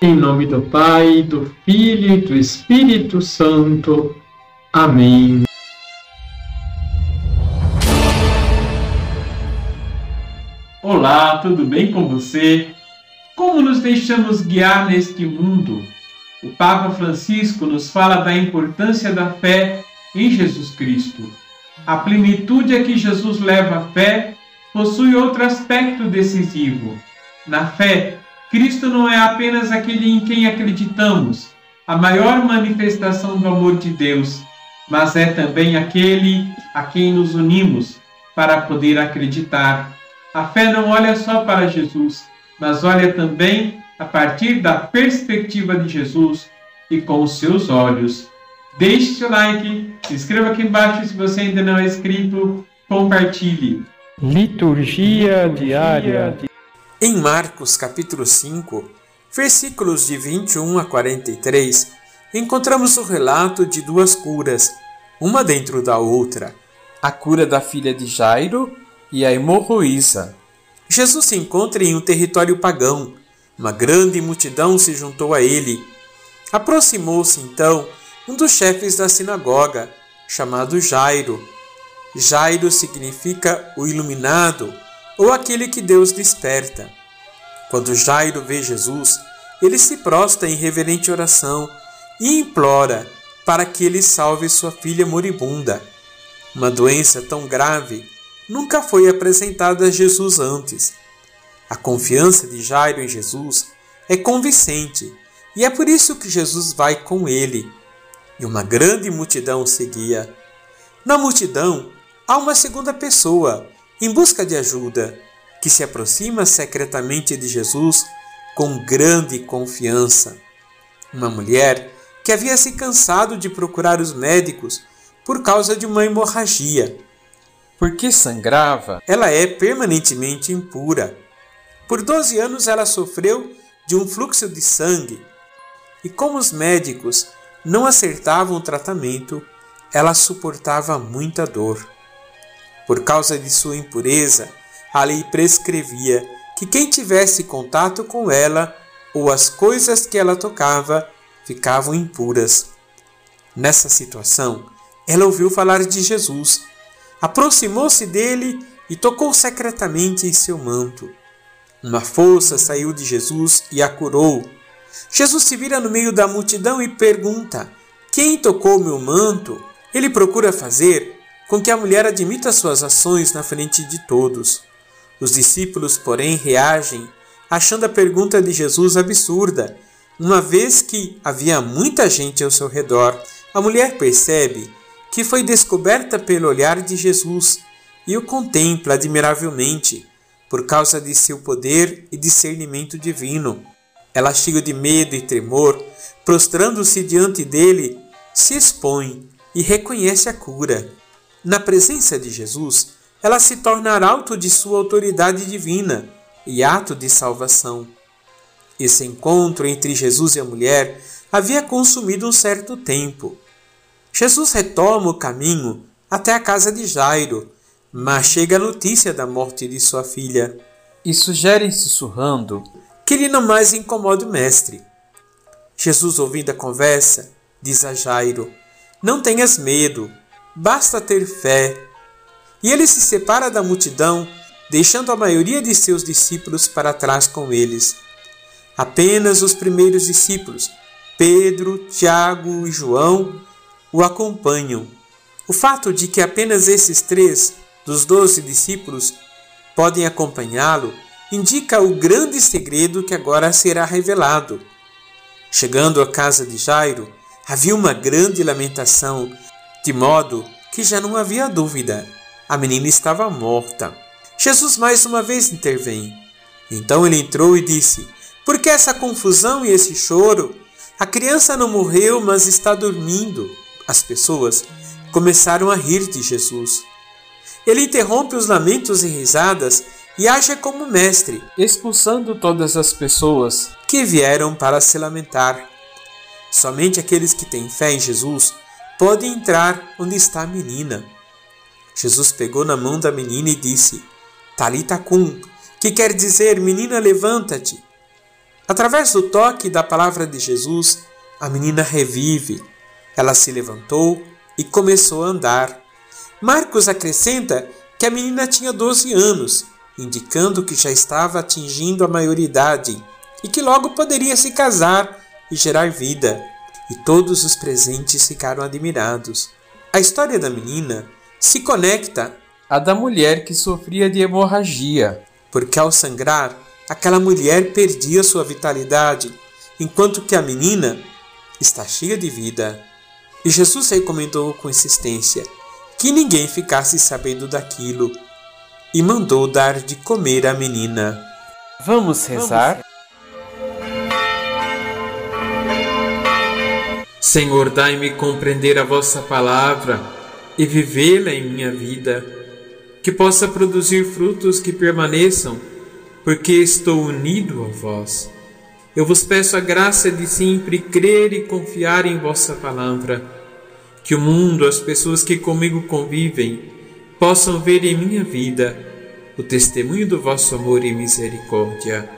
Em nome do Pai, do Filho e do Espírito Santo. Amém. Olá, tudo bem com você? Como nos deixamos guiar neste mundo? O Papa Francisco nos fala da importância da fé em Jesus Cristo. A plenitude a que Jesus leva a fé possui outro aspecto decisivo. Na fé, Cristo não é apenas aquele em quem acreditamos, a maior manifestação do amor de Deus, mas é também aquele a quem nos unimos para poder acreditar. A fé não olha só para Jesus, mas olha também a partir da perspectiva de Jesus e com os seus olhos. Deixe seu like, se inscreva aqui embaixo se você ainda não é inscrito, compartilhe. Liturgia diária em Marcos capítulo 5, versículos de 21 a 43, encontramos o relato de duas curas, uma dentro da outra, a cura da filha de Jairo e a hemorroísa. Jesus se encontra em um território pagão. Uma grande multidão se juntou a ele. Aproximou-se então um dos chefes da sinagoga, chamado Jairo. Jairo significa o iluminado ou aquele que Deus desperta. Quando Jairo vê Jesus, ele se prostra em reverente oração e implora para que ele salve sua filha moribunda. Uma doença tão grave nunca foi apresentada a Jesus antes. A confiança de Jairo em Jesus é convincente e é por isso que Jesus vai com ele. E uma grande multidão seguia. Na multidão há uma segunda pessoa em busca de ajuda, que se aproxima secretamente de Jesus com grande confiança. Uma mulher que havia se cansado de procurar os médicos por causa de uma hemorragia. Porque sangrava, ela é permanentemente impura. Por 12 anos ela sofreu de um fluxo de sangue e, como os médicos não acertavam o tratamento, ela suportava muita dor. Por causa de sua impureza, a lei prescrevia que quem tivesse contato com ela ou as coisas que ela tocava ficavam impuras. Nessa situação, ela ouviu falar de Jesus, aproximou-se dele e tocou secretamente em seu manto. Uma força saiu de Jesus e a curou. Jesus se vira no meio da multidão e pergunta: Quem tocou meu manto? Ele procura fazer com que a mulher admita suas ações na frente de todos. Os discípulos, porém, reagem, achando a pergunta de Jesus absurda, uma vez que havia muita gente ao seu redor. A mulher percebe que foi descoberta pelo olhar de Jesus e o contempla admiravelmente por causa de seu poder e discernimento divino. Ela, cheia de medo e tremor, prostrando-se diante dele, se expõe e reconhece a cura. Na presença de Jesus, ela se torna arauto de sua autoridade divina e ato de salvação. Esse encontro entre Jesus e a mulher havia consumido um certo tempo. Jesus retoma o caminho até a casa de Jairo, mas chega a notícia da morte de sua filha e sugere sussurrando que ele não mais incomode o mestre. Jesus, ouvindo a conversa, diz a Jairo: Não tenhas medo, basta ter fé. E ele se separa da multidão, deixando a maioria de seus discípulos para trás com eles. Apenas os primeiros discípulos, Pedro, Tiago e João, o acompanham. O fato de que apenas esses três dos doze discípulos podem acompanhá-lo indica o grande segredo que agora será revelado. Chegando à casa de Jairo, havia uma grande lamentação, de modo que já não havia dúvida. A menina estava morta. Jesus mais uma vez intervém. Então ele entrou e disse: Por que essa confusão e esse choro? A criança não morreu, mas está dormindo. As pessoas começaram a rir de Jesus. Ele interrompe os lamentos e risadas e age como mestre, expulsando todas as pessoas que vieram para se lamentar. Somente aqueles que têm fé em Jesus podem entrar onde está a menina. Jesus pegou na mão da menina e disse: Talita cum, que quer dizer, menina, levanta-te. Através do toque da palavra de Jesus, a menina revive. Ela se levantou e começou a andar. Marcos acrescenta que a menina tinha 12 anos, indicando que já estava atingindo a maioridade e que logo poderia se casar e gerar vida. E todos os presentes ficaram admirados. A história da menina se conecta à da mulher que sofria de hemorragia, porque ao sangrar, aquela mulher perdia sua vitalidade, enquanto que a menina está cheia de vida. E Jesus recomendou com insistência que ninguém ficasse sabendo daquilo e mandou dar de comer à menina. Vamos rezar? Senhor, dai-me compreender a vossa palavra e vivê-la em minha vida, que possa produzir frutos que permaneçam, porque estou unido a vós. Eu vos peço a graça de sempre crer e confiar em vossa palavra, que o mundo, as pessoas que comigo convivem, possam ver em minha vida o testemunho do vosso amor e misericórdia.